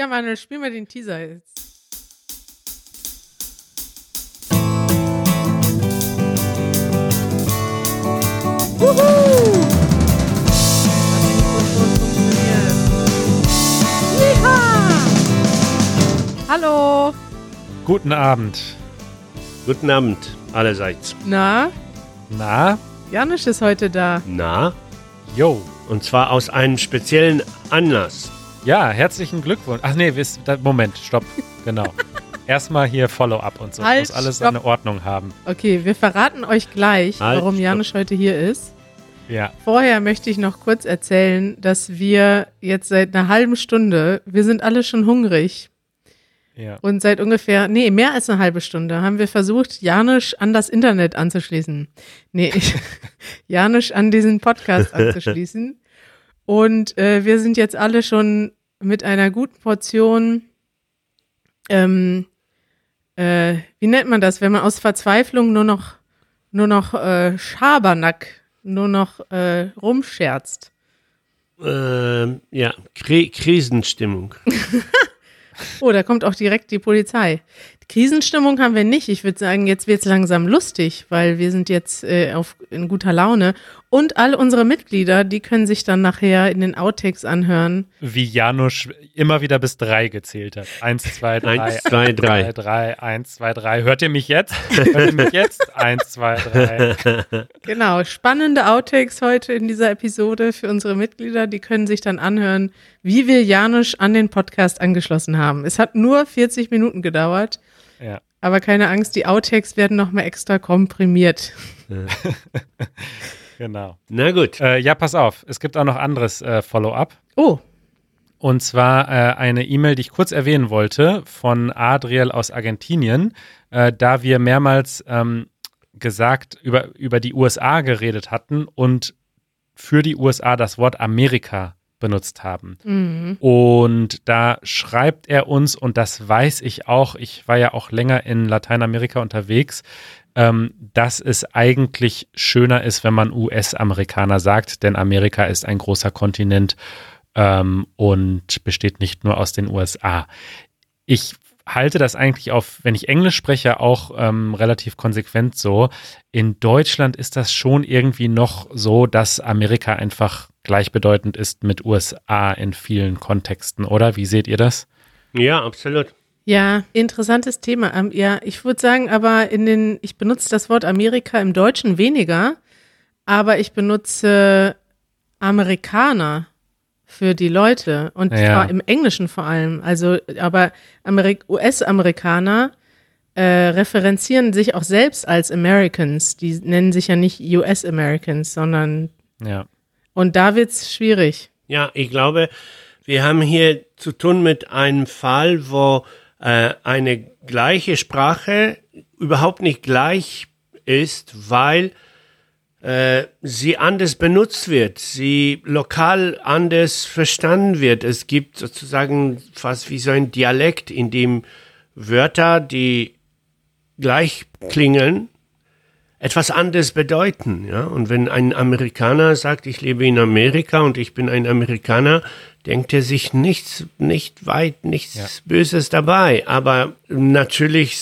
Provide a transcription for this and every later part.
Ja, Manuel, spiel mal den Teaser jetzt. Wuhu! Hallo! Guten Abend. Guten Abend allerseits. Na, Na? Janusz ist heute da. Na? Jo. Und zwar aus einem speziellen Anlass. Ja, herzlichen Glückwunsch. Ach nee, wisst, da, Moment, stopp. Genau. Erstmal hier Follow-up und so. Halt, Muss alles stopp. seine Ordnung haben. Okay, wir verraten euch gleich, Halt, warum stopp. Janusz heute hier ist. Ja. Vorher möchte ich noch kurz erzählen, dass wir jetzt seit einer halben Stunde, wir sind alle schon hungrig Ja. und seit ungefähr, nee, mehr als eine halbe Stunde haben wir versucht, Janusz an das Internet anzuschließen. Nee, ich, Janusz an diesen Podcast anzuschließen. Und äh, wir sind jetzt alle schon mit einer guten Portion, ähm, äh, wie nennt man das, wenn man aus Verzweiflung nur noch, nur noch äh, Schabernack, nur noch äh, rumscherzt. Ähm, ja, Kri Krisenstimmung. Oh, da kommt auch direkt die Polizei. Krisenstimmung haben wir nicht. Ich würde sagen, jetzt wird's langsam lustig, weil wir sind jetzt äh, auf, in guter Laune. Und all unsere Mitglieder, die können sich dann nachher in den Outtakes anhören. Wie Janusz immer wieder bis drei gezählt hat. Eins, zwei, drei. Eins, zwei, drei. Drei, drei, eins, zwei, drei. Hört ihr mich jetzt? Hört ihr mich jetzt? Eins, zwei, drei. Genau, spannende Outtakes heute in dieser Episode für unsere Mitglieder. Die können sich dann anhören, wie wir Janusz an den Podcast angeschlossen haben. Es hat nur 40 Minuten gedauert, Ja. aber keine Angst, die Outtakes werden nochmal extra komprimiert. Genau. Na gut. Äh, ja, pass auf. Es gibt auch noch anderes äh, Follow-up. Oh, Und zwar äh, eine E-Mail, die ich kurz erwähnen wollte, von Adriel aus Argentinien, äh, da wir mehrmals ähm, gesagt über, über die USA geredet hatten und für die USA das Wort Amerika benutzt haben. mhm. Und da schreibt er uns, und das weiß ich auch, ich war ja auch länger in Lateinamerika unterwegs, ähm, dass es eigentlich schöner ist, wenn man US-Amerikaner sagt, denn Amerika ist ein großer Kontinent ähm, und besteht nicht nur aus den USA. Ich halte das eigentlich auf, wenn ich Englisch spreche, auch ähm, relativ konsequent so. In Deutschland ist das schon irgendwie noch so, dass Amerika einfach gleichbedeutend ist mit USA in vielen Kontexten, oder? Wie seht ihr das? Ja, absolut. Ja, interessantes Thema. Ähm, ja, ich würde sagen, aber in den, ich benutze das Wort Amerika im Deutschen weniger, aber ich benutze Amerikaner für die Leute und Ja. zwar im Englischen vor allem. Also, aber Amerik US-Amerikaner äh, referenzieren sich auch selbst als Americans. Die nennen sich ja nicht US-Americans, sondern Ja. und da wird's schwierig. Ja, ich glaube, wir haben hier zu tun mit einem Fall, wo äh, eine gleiche Sprache überhaupt nicht gleich ist, weil äh, sie anders benutzt wird, sie lokal anders verstanden wird. Es gibt sozusagen fast wie so ein Dialekt, in dem Wörter, die gleich klingeln, etwas anderes bedeuten. Ja? Und wenn ein Amerikaner sagt, ich lebe in Amerika und ich bin ein Amerikaner, denkt er sich nichts, nicht weit, nichts Ja. Böses dabei. Aber natürlich,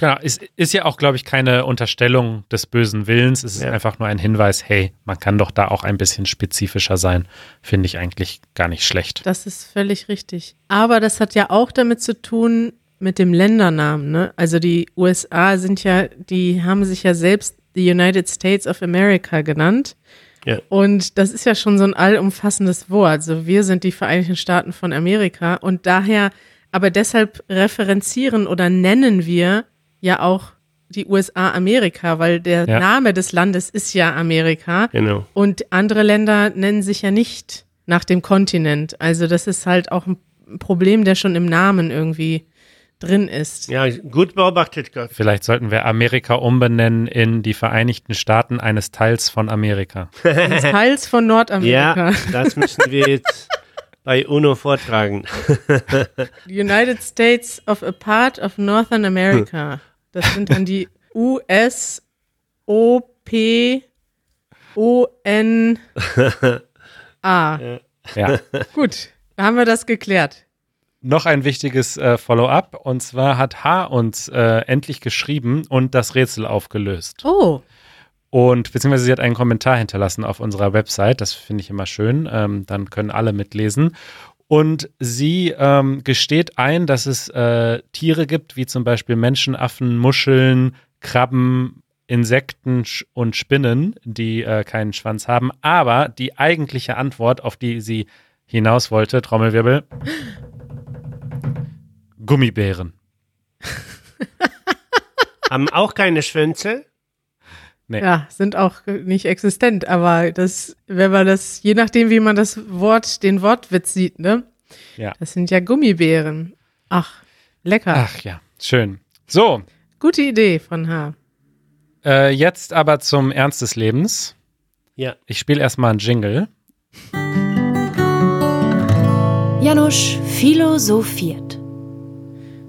Genau, es ist ja auch, glaube ich, keine Unterstellung des bösen Willens. Es ist Ja. einfach nur ein Hinweis, hey, man kann doch da auch ein bisschen spezifischer sein. Finde ich eigentlich gar nicht schlecht. Das ist völlig richtig. Aber das hat ja auch damit zu tun mit dem Ländernamen. Ne? Also die USA sind ja, die haben sich ja selbst die United States of America genannt. Ja. Und das ist ja schon so ein allumfassendes Wort. Also wir sind die Vereinigten Staaten von Amerika und daher, aber deshalb referenzieren oder nennen wir ja auch die USA Amerika, weil der Ja. Name des Landes ist ja Amerika. genau. Und andere Länder nennen sich ja nicht nach dem Kontinent. Also das ist halt auch ein Problem, der schon im Namen irgendwie drin ist. Ja, gut beobachtet, Gott. Vielleicht sollten wir Amerika umbenennen in die Vereinigten Staaten eines Teils von Amerika. Des Teils von Nordamerika. Ja, das müssen wir jetzt bei UNO vortragen. United States of a part of Northern America. Das sind dann die US, O, P, O, N, A. Ja, Gut, da haben wir das geklärt. Noch ein wichtiges äh, Follow-up. Und zwar hat H uns äh, endlich geschrieben und das Rätsel aufgelöst. Oh. Und beziehungsweise sie hat einen Kommentar hinterlassen auf unserer Website. Das finde ich immer schön. Ähm, dann können alle mitlesen. Und sie ähm, gesteht ein, dass es äh, Tiere gibt, wie zum Beispiel Menschenaffen, Muscheln, Krabben, Insekten und Spinnen, die äh, keinen Schwanz haben. Aber die eigentliche Antwort, auf die sie hinaus wollte, Trommelwirbel, Gummibären. Haben auch keine Schwänze? Nee. Ja, sind auch nicht existent, aber das, wenn man das, je nachdem, wie man das Wort, den Wortwitz sieht, ne? Ja. Das sind ja Gummibären. Ach, lecker. Ach ja, schön. So. Gute Idee von H. Äh, jetzt aber zum Ernst des Lebens. Ja. Ich spiele erstmal einen Jingle. Janusz philosophiert.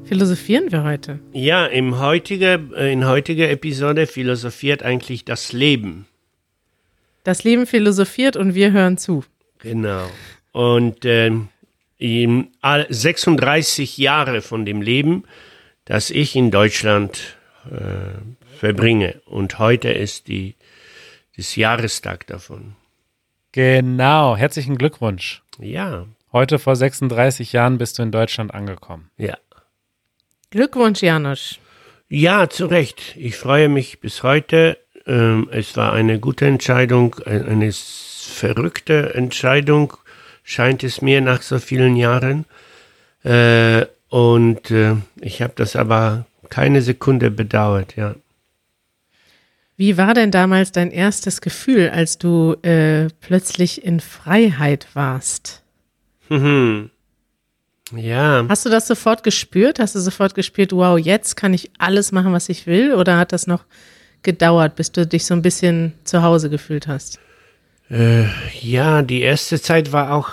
Philosophieren wir heute? Ja, im heutige, äh, in heutiger Episode philosophiert eigentlich das Leben. Das Leben philosophiert und wir hören zu. Genau. Und äh, 36 Jahre von dem Leben, das ich in Deutschland äh, verbringe. Und heute ist die, das Jahrestag davon. Genau. Herzlichen Glückwunsch. Ja. Heute vor 36 Jahren bist du in Deutschland angekommen. Ja. Glückwunsch, Janusz. Ja, zu Recht. Ich freue mich bis heute. Ähm, es war eine gute Entscheidung, eine verrückte Entscheidung, scheint es mir nach so vielen Jahren. Äh, und äh, ich habe das aber keine Sekunde bedauert, ja. Wie war denn damals dein erstes Gefühl, als du äh, plötzlich in Freiheit warst? Mhm. Ja. Hast du das sofort gespürt? Hast du sofort gespürt, wow, jetzt kann ich alles machen, was ich will? Oder hat das noch gedauert, bis du dich so ein bisschen zu Hause gefühlt hast? Äh, ja, die erste Zeit war auch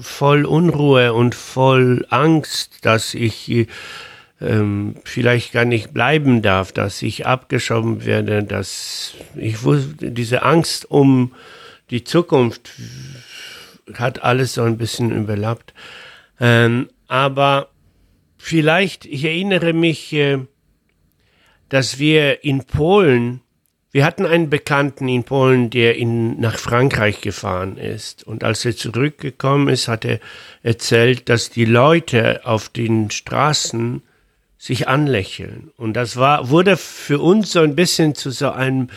voll Unruhe und voll Angst, dass ich ähm, vielleicht gar nicht bleiben darf, dass ich abgeschoben werde, dass ich wusste, diese Angst um die Zukunft hat alles so ein bisschen überlappt. Ähm, aber vielleicht, ich erinnere mich, äh, dass wir in Polen, wir hatten einen Bekannten in Polen, der in, nach Frankreich gefahren ist. Und als er zurückgekommen ist, hat er erzählt, dass die Leute auf den Straßen sich anlächeln. Und das war, wurde für uns so ein bisschen zu so einem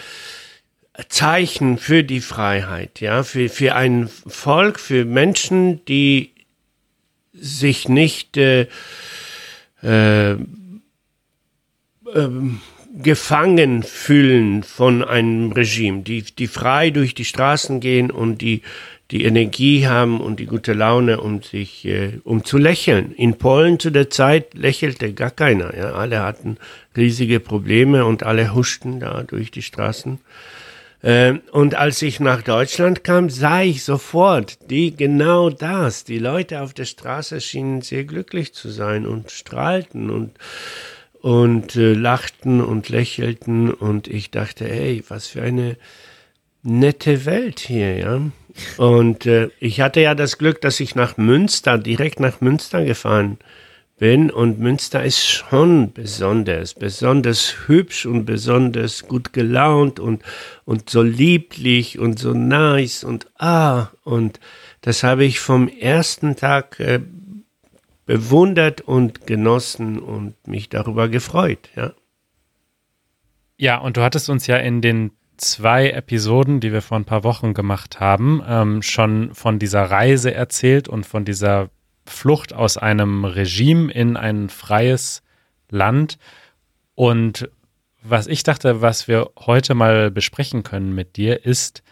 Zeichen für die Freiheit, ja, für, für ein Volk, für Menschen, die sich nicht äh, äh, ähm, gefangen fühlen von einem Regime, die, die frei durch die Straßen gehen und die die Energie haben und die gute Laune, um sich, äh, um zu lächeln. In Polen zu der Zeit lächelte gar keiner. Ja? Alle hatten riesige Probleme und alle huschten da durch die Straßen. Ähm, und als ich nach Deutschland kam, sah ich sofort die genau das. Die Leute auf der Straße schienen sehr glücklich zu sein und strahlten und und äh, lachten und lächelten und ich dachte, hey, was für eine nette Welt hier, ja. Und äh, ich hatte ja das Glück, dass ich nach Münster, direkt nach Münster gefahren bin. Und Münster ist schon besonders, besonders hübsch und besonders gut gelaunt und, und so lieblich und so nice und ah. Und das habe ich vom ersten Tag äh, bewundert und genossen und mich darüber gefreut, ja. Ja, und du hattest uns ja in den zwei Episoden, die wir vor ein paar Wochen gemacht haben, ähm, schon von dieser Reise erzählt und von dieser Flucht aus einem Regime in ein freies Land. Und was ich dachte, was wir heute mal besprechen können mit dir, ist,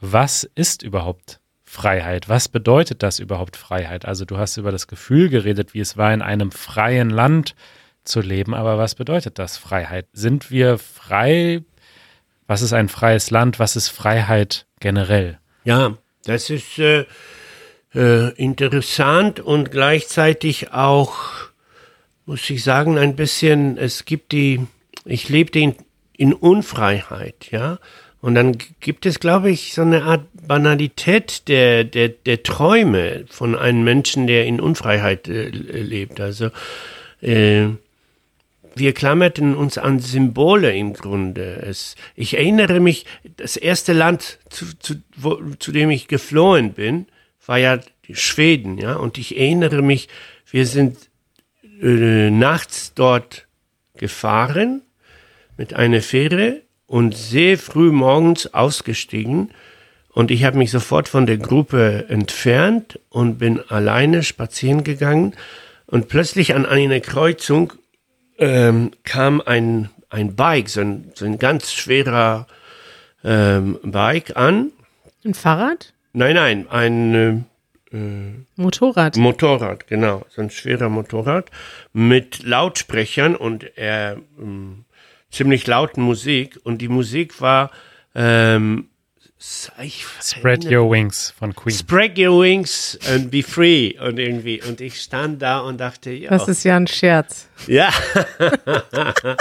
was ist überhaupt Freiheit? Was bedeutet das überhaupt Freiheit? Also du hast über das Gefühl geredet, wie es war, in einem freien Land zu leben, aber was bedeutet das Freiheit? Sind wir frei? Was ist ein freies Land? Was ist Freiheit generell? Ja, das ist äh, äh, interessant und gleichzeitig auch, muss ich sagen, ein bisschen, es gibt die, ich lebte in, in Unfreiheit, ja. Und dann gibt es, glaube ich, so eine Art Banalität der, der, der Träume von einem Menschen, der in Unfreiheit äh, lebt. Also äh, wir klammerten uns an Symbole im Grunde. Es, ich erinnere mich, das erste Land, zu, zu, wo, zu dem ich geflohen bin, war ja Schweden, ja. Und ich erinnere mich, wir sind äh, nachts dort gefahren mit einer Fähre und sehr früh morgens ausgestiegen. Und ich habe mich sofort von der Gruppe entfernt und bin alleine spazieren gegangen. Und plötzlich an einer Kreuzung ähm, kam ein, ein Bike, so ein, so ein ganz schwerer ähm, Bike an. Ein Fahrrad? Nein, nein, ein äh, Motorrad. Motorrad, genau. So ein schwerer Motorrad mit Lautsprechern und äh, ziemlich lauten Musik. Und die Musik war ähm, Spread Your Wings von Queen. Spread Your Wings and Be Free und irgendwie. Und ich stand da und dachte, ja. Das ist ja ein Scherz. Ja.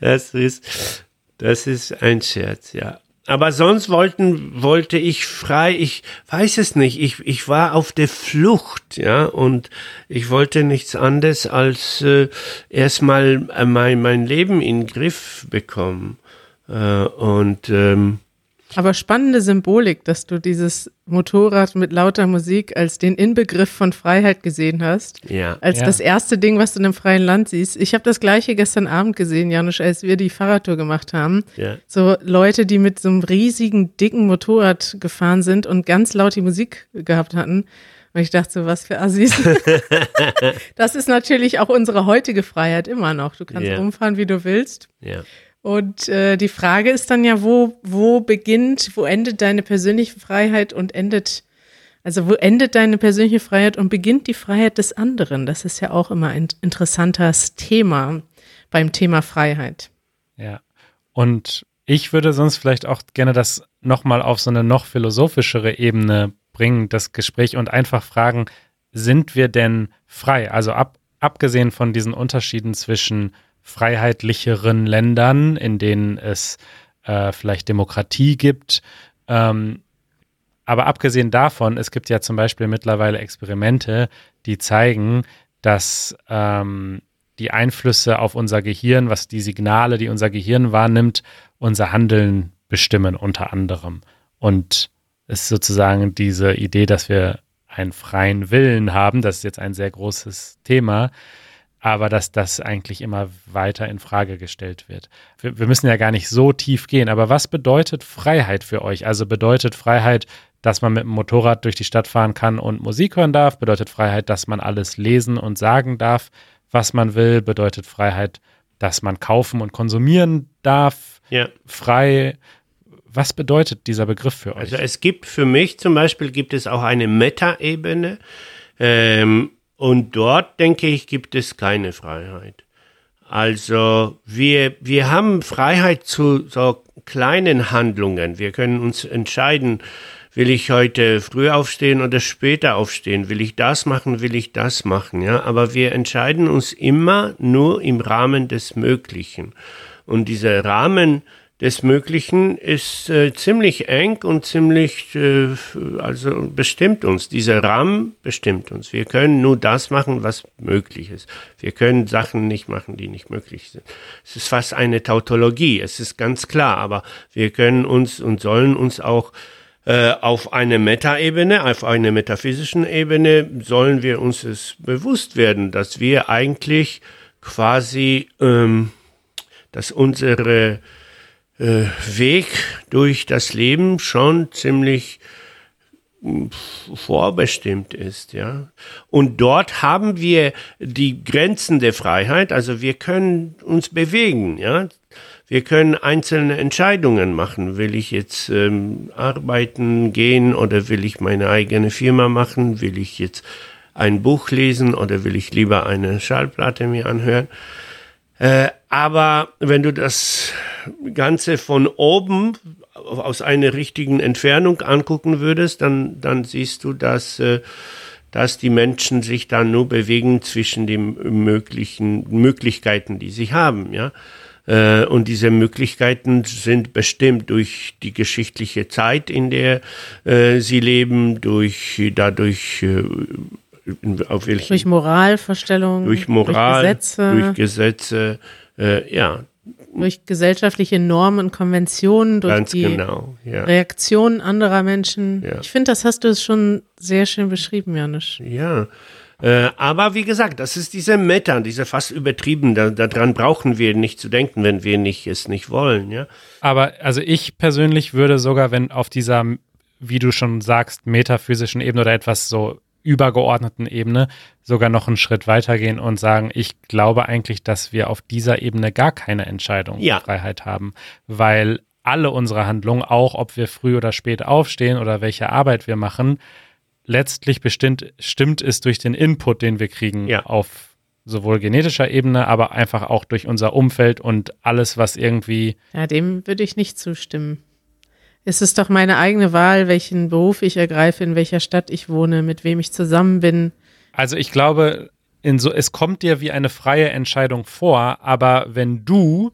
das ist, das ist ein Scherz, ja. Aber sonst wollten, wollte ich frei, ich weiß es nicht, ich, ich war auf der Flucht, ja, und ich wollte nichts anderes als äh, erstmal äh, mein, mein Leben in den Griff bekommen. Äh, und ähm, aber spannende Symbolik, dass du dieses Motorrad mit lauter Musik als den Inbegriff von Freiheit gesehen hast. Ja. Als ja. das erste Ding, was du in einem freien Land siehst. Ich habe das gleiche gestern Abend gesehen, Janusz, als wir die Fahrradtour gemacht haben. Ja. So Leute, die mit so einem riesigen, dicken Motorrad gefahren sind und ganz laut die Musik gehabt hatten. Und ich dachte so, was für Assis. das ist natürlich auch unsere heutige Freiheit immer noch. Du kannst Ja. rumfahren, wie du willst. ja. Und äh, die Frage ist dann ja, wo, wo beginnt, wo endet deine persönliche Freiheit und endet, also wo endet deine persönliche Freiheit und beginnt die Freiheit des anderen? Das ist ja auch immer ein interessantes Thema beim Thema Freiheit. Ja. Und ich würde sonst vielleicht auch gerne das nochmal auf so eine noch philosophischere Ebene bringen, das Gespräch und einfach fragen, sind wir denn frei? Also ab, abgesehen von diesen Unterschieden zwischen freiheitlicheren Ländern, in denen es äh, vielleicht Demokratie gibt, ähm, aber abgesehen davon, es gibt ja zum Beispiel mittlerweile Experimente, die zeigen, dass ähm, die Einflüsse auf unser Gehirn, was die Signale, die unser Gehirn wahrnimmt, unser Handeln bestimmen unter anderem. Und es ist sozusagen diese Idee, dass wir einen freien Willen haben, das ist jetzt ein sehr großes Thema, aber dass das eigentlich immer weiter in Frage gestellt wird. Wir, wir müssen ja gar nicht so tief gehen, aber was bedeutet Freiheit für euch? Also bedeutet Freiheit, dass man mit dem Motorrad durch die Stadt fahren kann und Musik hören darf? Bedeutet Freiheit, dass man alles lesen und sagen darf, was man will? Bedeutet Freiheit, dass man kaufen und konsumieren darf? Ja. Frei. Was bedeutet dieser Begriff für euch? Also es gibt für mich zum Beispiel gibt es auch eine Meta-Ebene ähm, und dort denke ich gibt es keine Freiheit. Also wir wir haben Freiheit zu so kleinen Handlungen. Wir können uns entscheiden, will ich heute früh aufstehen oder später aufstehen? Will ich das machen? Will ich das machen? Ja, aber wir entscheiden uns immer nur im Rahmen des Möglichen. Und dieser Rahmen des Möglichen ist äh, ziemlich eng und ziemlich, äh, also bestimmt uns. Dieser Rahmen bestimmt uns. Wir können nur das machen, was möglich ist. Wir können Sachen nicht machen, die nicht möglich sind. Es ist fast eine Tautologie, es ist ganz klar, aber wir können uns und sollen uns auch äh, auf eine Metaebene, auf einer metaphysischen Ebene, sollen wir uns es bewusst werden, dass wir eigentlich quasi, ähm, dass unsere äh, Weg durch das Leben schon ziemlich mh, vorbestimmt ist, ja. Und dort haben wir die Grenzen der Freiheit, also wir können uns bewegen, ja. Wir können einzelne Entscheidungen machen. Will ich jetzt ähm, arbeiten gehen oder will ich meine eigene Firma machen? Will ich jetzt ein Buch lesen oder will ich lieber eine Schallplatte mir anhören? Äh, aber wenn du das Ganze von oben aus einer richtigen Entfernung angucken würdest, dann, dann siehst du, dass, äh, dass die Menschen sich dann nur bewegen zwischen den möglichen Möglichkeiten, die sie haben. Ja? Äh, und diese Möglichkeiten sind bestimmt durch die geschichtliche Zeit, in der äh, sie leben, durch dadurch äh, auf welchen, durch Moralverstellungen, durch Moral, durch Gesetze, durch Gesetze äh, ja. Durch gesellschaftliche Normen und Konventionen, durch Ganz die genau, ja. Reaktionen anderer Menschen. Ja. Ich finde, das hast du schon sehr schön beschrieben, Janusz. Ja, äh, aber wie gesagt, das ist diese Meta, diese fast übertrieben. Da, daran brauchen wir nicht zu denken, wenn wir nicht, es nicht wollen. Ja? Aber also ich persönlich würde sogar, wenn auf dieser, wie du schon sagst, metaphysischen Ebene oder etwas so übergeordneten Ebene sogar noch einen Schritt weitergehen und sagen, ich glaube eigentlich, dass wir auf dieser Ebene gar keine Entscheidungsfreiheit ja. haben, weil alle unsere Handlungen, auch ob wir früh oder spät aufstehen oder welche Arbeit wir machen, letztlich bestimmt stimmt es durch den Input, den wir kriegen ja. auf sowohl genetischer Ebene, aber einfach auch durch unser Umfeld und alles, was irgendwie. Ja, dem würde ich nicht zustimmen. Es ist doch meine eigene Wahl, welchen Beruf ich ergreife, in welcher Stadt ich wohne, mit wem ich zusammen bin. Also ich glaube, so, es kommt dir wie eine freie Entscheidung vor, aber wenn du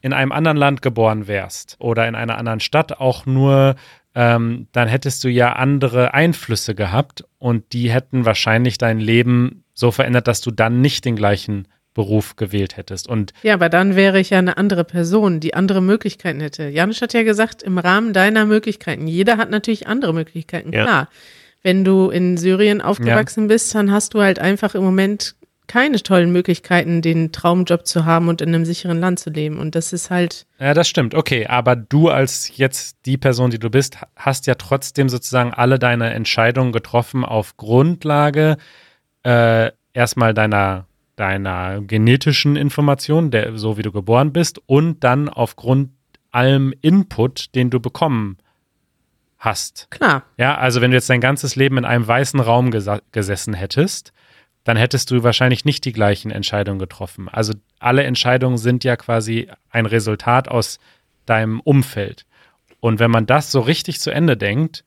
in einem anderen Land geboren wärst oder in einer anderen Stadt auch nur ähm, dann hättest du ja andere Einflüsse gehabt und die hätten wahrscheinlich dein Leben so verändert, dass du dann nicht den gleichen Beruf gewählt hättest. Und ja, aber dann wäre ich ja eine andere Person, die andere Möglichkeiten hätte. Janusz hat ja gesagt, im Rahmen deiner Möglichkeiten. Jeder hat natürlich andere Möglichkeiten, ja. klar. Wenn du in Syrien aufgewachsen ja. bist, dann hast du halt einfach im Moment keine tollen Möglichkeiten, den Traumjob zu haben und in einem sicheren Land zu leben. Und das ist halt. Ja, das stimmt. Okay, aber du als jetzt die Person, die du bist, hast ja trotzdem sozusagen alle deine Entscheidungen getroffen auf Grundlage äh, erstmal deiner deiner genetischen Information, der, so wie du geboren bist, und dann aufgrund allem Input, den du bekommen hast. Klar. Ja, also wenn du jetzt dein ganzes Leben in einem weißen Raum gesessen hättest, dann hättest du wahrscheinlich nicht die gleichen Entscheidungen getroffen. Also alle Entscheidungen sind ja quasi ein Resultat aus deinem Umfeld. Und wenn man das so richtig zu Ende denkt,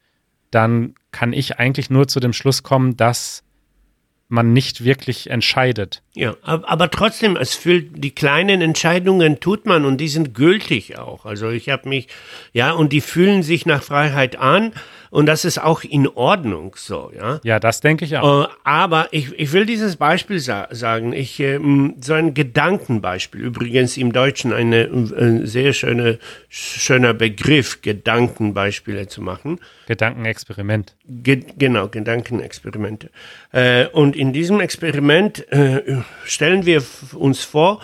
dann kann ich eigentlich nur zu dem Schluss kommen, dass man nicht wirklich entscheidet. Ja, aber trotzdem, es fühlt, die kleinen Entscheidungen tut man und die sind gültig auch. Also ich habe mich, ja, und die fühlen sich nach Freiheit an und das ist auch in Ordnung so, ja. Ja, das denke ich auch. Äh, aber ich, ich will dieses Beispiel sa sagen. Ich, äh, so ein Gedankenbeispiel. Übrigens im Deutschen eine äh, sehr schöne, schöner Begriff, Gedankenbeispiele zu machen. Gedankenexperiment. Ge genau, Gedankenexperimente. Äh, und in diesem Experiment äh, stellen wir uns vor,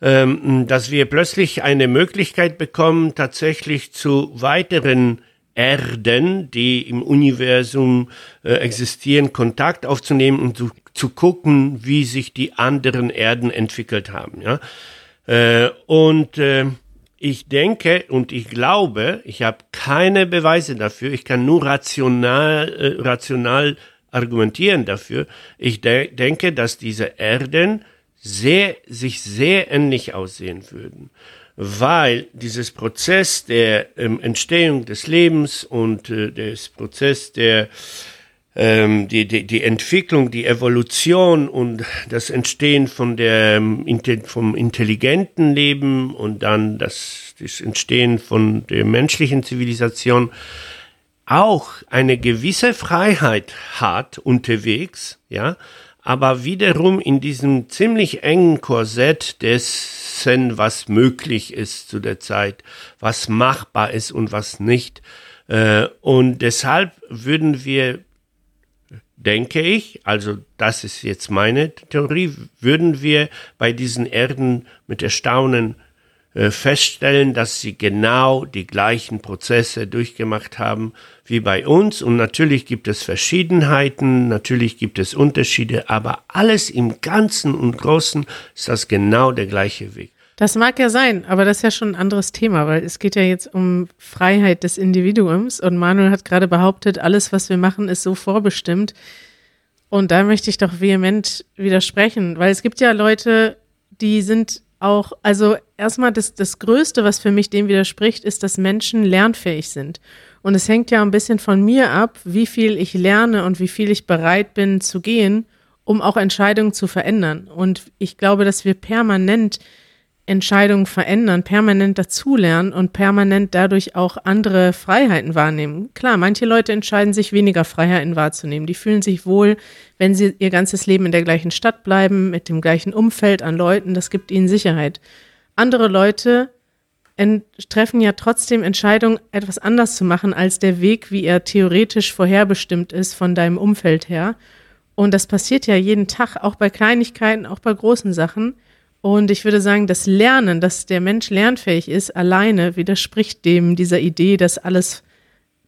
ähm, dass wir plötzlich eine Möglichkeit bekommen, tatsächlich zu weiteren Erden, die im Universum äh, existieren, Kontakt aufzunehmen und zu, zu gucken, wie sich die anderen Erden entwickelt haben. Ja? Äh, und äh, ich denke und ich glaube, ich habe keine Beweise dafür, ich kann nur rational, rational argumentieren dafür. Ich de denke, dass diese Erden sehr, sich sehr ähnlich aussehen würden weil dieses Prozess der ähm, Entstehung des Lebens und äh, des Prozess der ähm, die, die, die Entwicklung, die Evolution und das Entstehen von der, ähm, vom intelligenten Leben und dann das, das Entstehen von der menschlichen Zivilisation auch eine gewisse Freiheit hat unterwegs, ja, aber wiederum in diesem ziemlich engen Korsett dessen, was möglich ist zu der Zeit, was machbar ist und was nicht. Äh, und deshalb würden wir, denke ich, also das ist jetzt meine Theorie, würden wir bei diesen Erden mit Erstaunen feststellen, dass sie genau die gleichen Prozesse durchgemacht haben wie bei uns. Und natürlich gibt es Verschiedenheiten, natürlich gibt es Unterschiede, aber alles im Ganzen und Großen ist das genau der gleiche Weg. Das mag ja sein, aber das ist ja schon ein anderes Thema, weil es geht ja jetzt um Freiheit des Individuums und Manuel hat gerade behauptet, alles, was wir machen, ist so vorbestimmt. Und da möchte ich doch vehement widersprechen, weil es gibt ja Leute, die sind auch, also erstmal das, das Größte, was für mich dem widerspricht, ist, dass Menschen lernfähig sind. Und es hängt ja ein bisschen von mir ab, wie viel ich lerne und wie viel ich bereit bin zu gehen, um auch Entscheidungen zu verändern. Und ich glaube, dass wir permanent Entscheidungen verändern, permanent dazulernen und permanent dadurch auch andere Freiheiten wahrnehmen. Klar, manche Leute entscheiden sich weniger Freiheiten wahrzunehmen. Die fühlen sich wohl, wenn sie ihr ganzes Leben in der gleichen Stadt bleiben, mit dem gleichen Umfeld an Leuten. Das gibt ihnen Sicherheit. Andere Leute treffen ja trotzdem Entscheidungen, etwas anders zu machen als der Weg, wie er theoretisch vorherbestimmt ist von deinem Umfeld her. Und das passiert ja jeden Tag, auch bei Kleinigkeiten, auch bei großen Sachen. Und ich würde sagen, das Lernen, dass der Mensch lernfähig ist, alleine widerspricht dem dieser Idee, dass alles,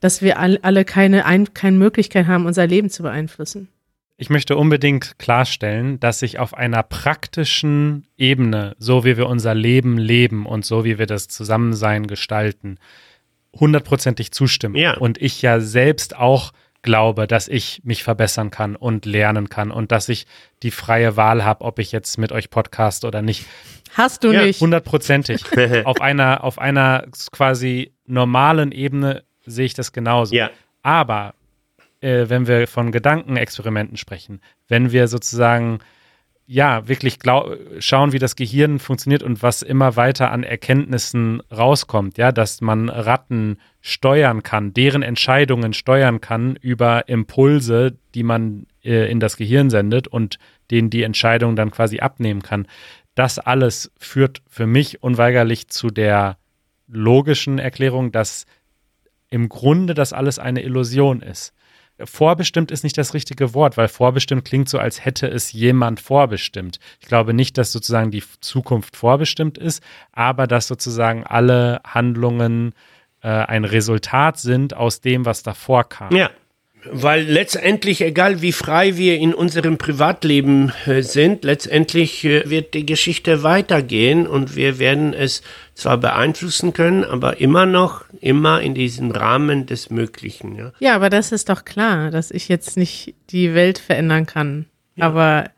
dass wir alle keine, keine Möglichkeit haben, unser Leben zu beeinflussen. Ich möchte unbedingt klarstellen, dass ich auf einer praktischen Ebene, so wie wir unser Leben leben und so wie wir das Zusammensein gestalten, hundertprozentig zustimme. Ja. Und ich ja selbst auch glaube, dass ich mich verbessern kann und lernen kann und dass ich die freie Wahl habe, ob ich jetzt mit euch podcast oder nicht. Hast du ja, nicht. Hundertprozentig. auf einer, auf einer quasi normalen Ebene sehe ich das genauso. Ja. Aber äh, wenn wir von Gedankenexperimenten sprechen, wenn wir sozusagen ja, wirklich schauen, wie das Gehirn funktioniert und was immer weiter an Erkenntnissen rauskommt, ja, dass man Ratten steuern kann, deren Entscheidungen steuern kann über Impulse, die man äh, in das Gehirn sendet und denen die Entscheidung dann quasi abnehmen kann. Das alles führt für mich unweigerlich zu der logischen Erklärung, dass im Grunde das alles eine Illusion ist vorbestimmt ist nicht das richtige Wort, weil vorbestimmt klingt so, als hätte es jemand vorbestimmt. Ich glaube nicht, dass sozusagen die Zukunft vorbestimmt ist, aber dass sozusagen alle Handlungen äh, ein Resultat sind aus dem, was davor kam. Ja, weil letztendlich, egal wie frei wir in unserem Privatleben äh, sind, letztendlich äh, wird die Geschichte weitergehen und wir werden es zwar beeinflussen können, aber immer noch, immer in diesem Rahmen des Möglichen. Ja, ja aber das ist doch klar, dass ich jetzt nicht die Welt verändern kann. Ja. Aber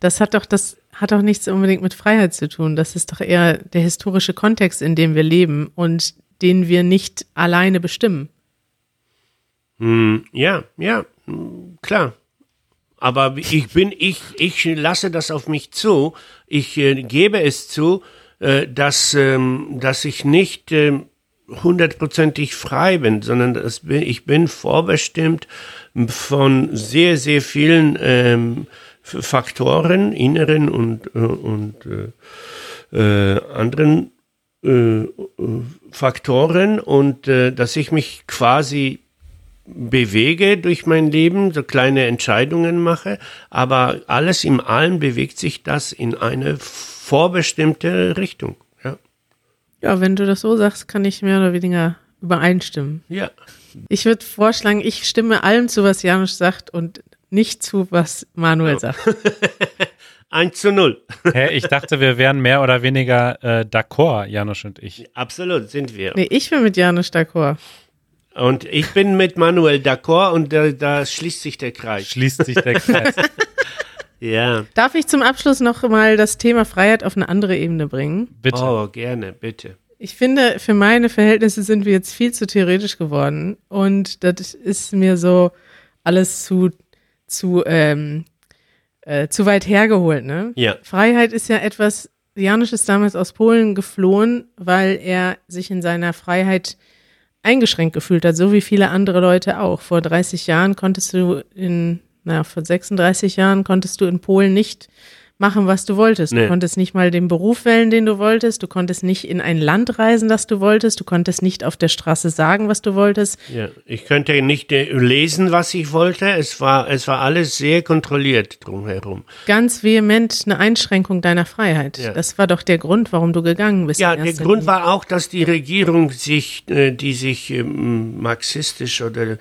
das hat doch, das hat doch nichts unbedingt mit Freiheit zu tun. Das ist doch eher der historische Kontext, in dem wir leben und den wir nicht alleine bestimmen. Hm, ja, ja, klar. Aber ich bin, ich, ich lasse das auf mich zu. Ich äh, gebe es zu, äh, dass, ähm, dass ich nicht äh, hundertprozentig frei bin, sondern dass bin, ich bin vorbestimmt von sehr, sehr vielen ähm, Faktoren, inneren und, äh, und äh, äh, anderen Faktoren und dass ich mich quasi bewege durch mein Leben, so kleine Entscheidungen mache, aber alles im Allen bewegt sich das in eine vorbestimmte Richtung. Ja, ja wenn du das so sagst, kann ich mehr oder weniger übereinstimmen. Ja. Ich würde vorschlagen, ich stimme allem zu, was Janusz sagt und nicht zu, was Manuel oh. sagt. 1 zu 0. Hä, ich dachte, wir wären mehr oder weniger äh, d'accord, Janusz und ich. Absolut, sind wir. Nee, ich bin mit Janusz d'accord. Und ich bin mit Manuel d'accord und da, da schließt sich der Kreis. Schließt sich der Kreis. ja. Darf ich zum Abschluss noch mal das Thema Freiheit auf eine andere Ebene bringen? Bitte. Oh, gerne, bitte. Ich finde, für meine Verhältnisse sind wir jetzt viel zu theoretisch geworden. Und das ist mir so alles zu, zu, ähm, äh, zu weit hergeholt. Ne? Ja. Freiheit ist ja etwas, Janusz ist damals aus Polen geflohen, weil er sich in seiner Freiheit eingeschränkt gefühlt hat, so wie viele andere Leute auch. Vor 30 Jahren konntest du in, naja, vor 36 Jahren konntest du in Polen nicht machen, was du wolltest. Nee. Du konntest nicht mal den Beruf wählen, den du wolltest. Du konntest nicht in ein Land reisen, das du wolltest. Du konntest nicht auf der Straße sagen, was du wolltest. Ja, ich könnte nicht äh, lesen, was ich wollte. Es war, es war alles sehr kontrolliert drumherum. Ganz vehement eine Einschränkung deiner Freiheit. Ja. Das war doch der Grund, warum du gegangen bist. Ja, der Grund war auch, dass die Regierung sich, äh, die sich ähm, marxistisch oder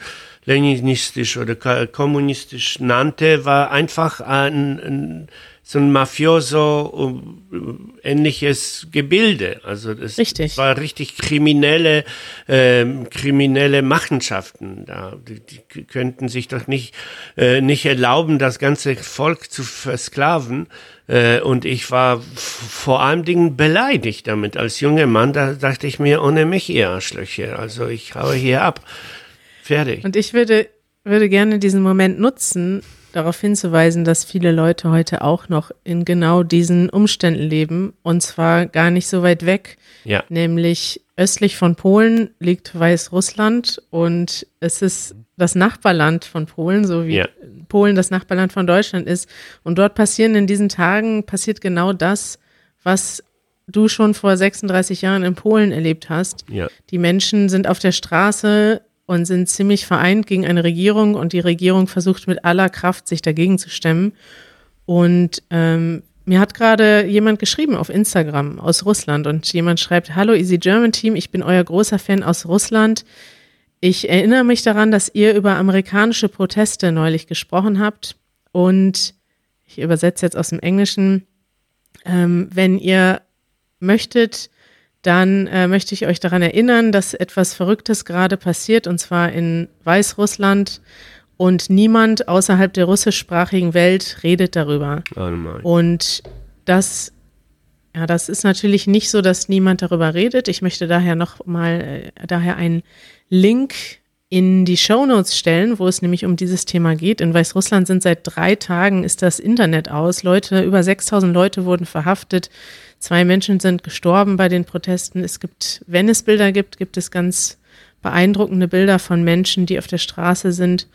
leninistisch oder kommunistisch nannte, war einfach ein, ein so ein Mafioso äh, ähnliches Gebilde. Also das, richtig. war richtig kriminelle, ähm, kriminelle Machenschaften da. Die, die könnten sich doch nicht, äh, nicht erlauben, das ganze Volk zu versklaven. Äh, und ich war vor allen Dingen beleidigt damit. Als junger Mann, da dachte ich mir, ohne mich ihr Arschlöcher. Also ich haue hier ab. Fertig. Und ich würde würde gerne diesen Moment nutzen, darauf hinzuweisen, dass viele Leute heute auch noch in genau diesen Umständen leben und zwar gar nicht so weit weg, Ja. nämlich östlich von Polen liegt Weißrussland und es ist das Nachbarland von Polen, so wie Ja. Polen das Nachbarland von Deutschland ist. Und dort passieren in diesen Tagen, passiert genau das, was du schon vor 36 Jahren in Polen erlebt hast. Ja. Die Menschen sind auf der Straße und sind ziemlich vereint gegen eine Regierung und die Regierung versucht mit aller Kraft, sich dagegen zu stemmen. Und ähm, mir hat gerade jemand geschrieben auf Instagram aus Russland und jemand schreibt, Hallo Easy German Team, ich bin euer großer Fan aus Russland. Ich erinnere mich daran, dass ihr über amerikanische Proteste neulich gesprochen habt und ich übersetze jetzt aus dem Englischen, ähm, wenn ihr möchtet, dann äh, möchte ich euch daran erinnern, dass etwas Verrücktes gerade passiert, und zwar in Weißrussland. Und niemand außerhalb der russischsprachigen Welt redet darüber. Oh. Und das, ja, das ist natürlich nicht so, dass niemand darüber redet. Ich möchte daher noch mal äh, daher einen Link in die Shownotes stellen, wo es nämlich um dieses Thema geht. In Weißrussland sind seit drei Tagen ist das Internet aus. Leute, über 6000 Leute wurden verhaftet. Zwei Menschen sind gestorben bei den Protesten. Es gibt, wenn es Bilder gibt, gibt es ganz beeindruckende Bilder von Menschen, die auf der Straße sind.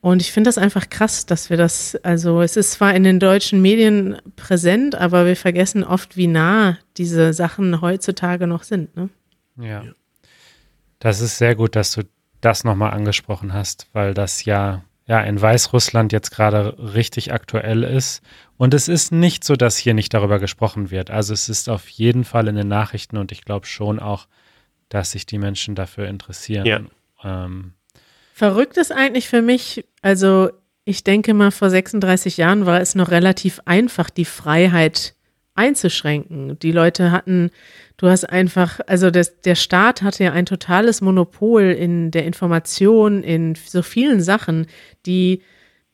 Und ich finde das einfach krass, dass wir das, also es ist zwar in den deutschen Medien präsent, aber wir vergessen oft, wie nah diese Sachen heutzutage noch sind. Ne? Ja. Das ist sehr gut, dass du das nochmal angesprochen hast, weil das ja, ja in Weißrussland jetzt gerade richtig aktuell ist. Und es ist nicht so, dass hier nicht darüber gesprochen wird. Also es ist auf jeden Fall in den Nachrichten und ich glaube schon auch, dass sich die Menschen dafür interessieren. Ja. Ähm, Verrückt ist eigentlich für mich, also ich denke mal, vor 36 Jahren war es noch relativ einfach, die Freiheit einzuschränken. Die Leute hatten, du hast einfach, also das, der Staat hatte ja ein totales Monopol in der Information, in so vielen Sachen, die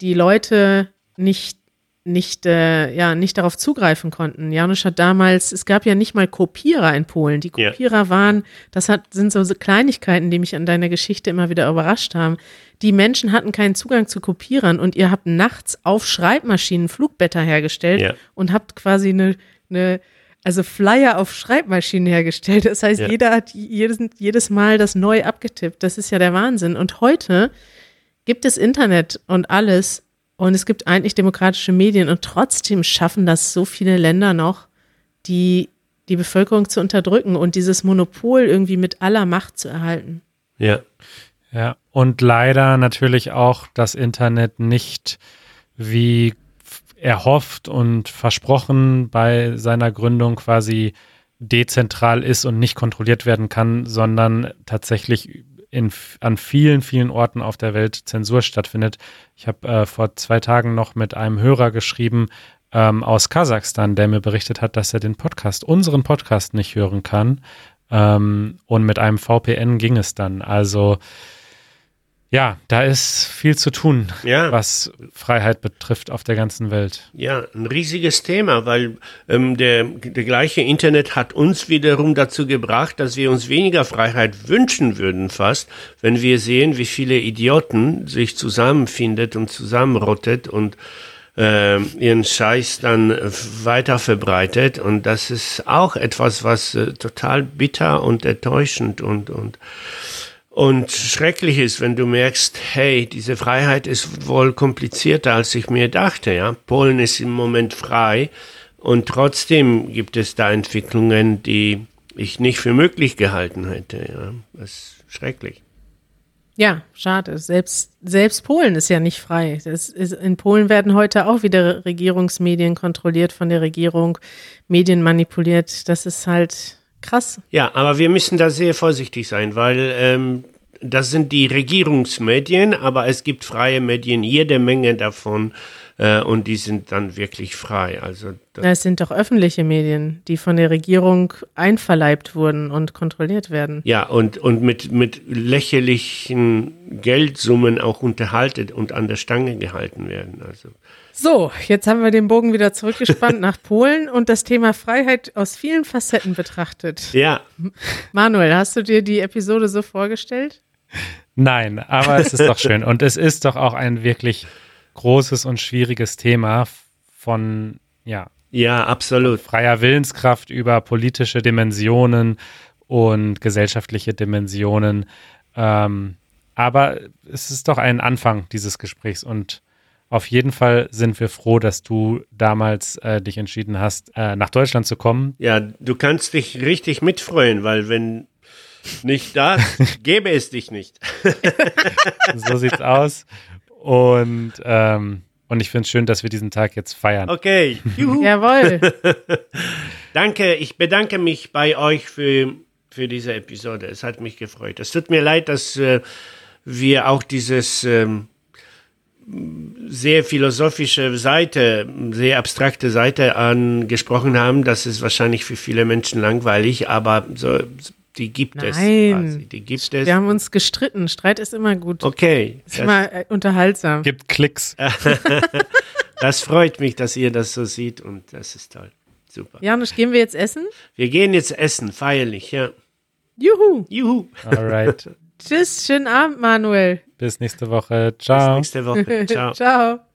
die Leute nicht nicht, äh, ja, nicht darauf zugreifen konnten. Janusz hat damals, es gab ja nicht mal Kopierer in Polen. Die. Kopierer waren, das hat, sind so, Kleinigkeiten, die mich an deiner Geschichte immer wieder überrascht haben. Die Menschen hatten keinen Zugang zu Kopierern und ihr habt nachts auf Schreibmaschinen Flugblätter hergestellt Ja. und habt quasi eine, eine also Flyer auf Schreibmaschinen hergestellt. Das heißt, Ja. jeder hat jedes, jedes Mal das neu abgetippt. Das ist ja der Wahnsinn. Und heute gibt es Internet und alles und es gibt eigentlich demokratische Medien und trotzdem schaffen das so viele Länder noch, die die Bevölkerung zu unterdrücken und dieses Monopol irgendwie mit aller Macht zu erhalten. Ja. Ja, und leider natürlich auch das Internet nicht wie erhofft und versprochen bei seiner Gründung quasi dezentral ist und nicht kontrolliert werden kann, sondern tatsächlich in, an vielen, vielen Orten auf der Welt Zensur stattfindet. Ich habe äh, vor zwei Tagen noch mit einem Hörer geschrieben ähm, aus Kasachstan, der mir berichtet hat, dass er den Podcast, unseren Podcast nicht hören kann. Ähm, und mit einem VPN ging es dann. Also ja, da ist viel zu tun, Ja. was Freiheit betrifft auf der ganzen Welt. Ja, ein riesiges Thema, weil ähm, der, der gleiche Internet hat uns wiederum dazu gebracht, dass wir uns weniger Freiheit wünschen würden fast, wenn wir sehen, wie viele Idioten sich zusammenfindet und zusammenrottet und äh, ihren Scheiß dann weiter verbreitet. Und das ist auch etwas, was äh, total bitter und enttäuschend und, und und schrecklich ist, wenn du merkst, hey, diese Freiheit ist wohl komplizierter, als ich mir dachte. Ja, Polen ist im Moment frei und trotzdem gibt es da Entwicklungen, die ich nicht für möglich gehalten hätte. Ja, das ist schrecklich. Ja, schade. Selbst, selbst Polen ist ja nicht frei. Ist, in Polen werden heute auch wieder Regierungsmedien kontrolliert von der Regierung, Medien manipuliert. Das ist halt krass. Ja, aber wir müssen da sehr vorsichtig sein, weil ähm, das sind die Regierungsmedien, aber es gibt freie Medien, jede Menge davon äh, und die sind dann wirklich frei. Also das, Es sind doch öffentliche Medien, die von der Regierung einverleibt wurden und kontrolliert werden. Ja, und, und mit, mit lächerlichen Geldsummen auch unterhalten und an der Stange gehalten werden. Also, So, jetzt haben wir den Bogen wieder zurückgespannt nach Polen und das Thema Freiheit aus vielen Facetten betrachtet. ja, Manuel, hast du dir die Episode so vorgestellt? Nein, aber es ist doch schön. Und es ist doch auch ein wirklich großes und schwieriges Thema von, ja. Ja, absolut. Freier Willenskraft über politische Dimensionen und gesellschaftliche Dimensionen. Ähm, aber es ist doch ein Anfang dieses Gesprächs und auf jeden Fall sind wir froh, dass du damals äh, dich entschieden hast, äh, nach Deutschland zu kommen. Ja, du kannst dich richtig mitfreuen, weil wenn nicht das, gäbe es dich nicht. so sieht's aus. Und, ähm, und ich finde es schön, dass wir diesen Tag jetzt feiern. Okay. Juhu. Jawohl. Danke, ich bedanke mich bei euch für, für diese Episode. Es hat mich gefreut. Es tut mir leid, dass äh, wir auch dieses ähm, sehr philosophische Seite, sehr abstrakte Seite angesprochen haben. Das ist wahrscheinlich für viele Menschen langweilig, aber so, die gibt Nein. es. Quasi. Die gibt es. Wir haben uns gestritten. Streit ist immer gut. Okay. Ist immer äh, unterhaltsam. Gibt Klicks. das freut mich, dass ihr das so seht und das ist toll. Super. Janusz, gehen wir jetzt essen? Wir gehen jetzt essen, feierlich, ja. Juhu. Juhu. Alright. Tschüss, schönen Abend, Manuel. Bis nächste Woche. Ciao. Bis nächste Woche. Ciao. Ciao.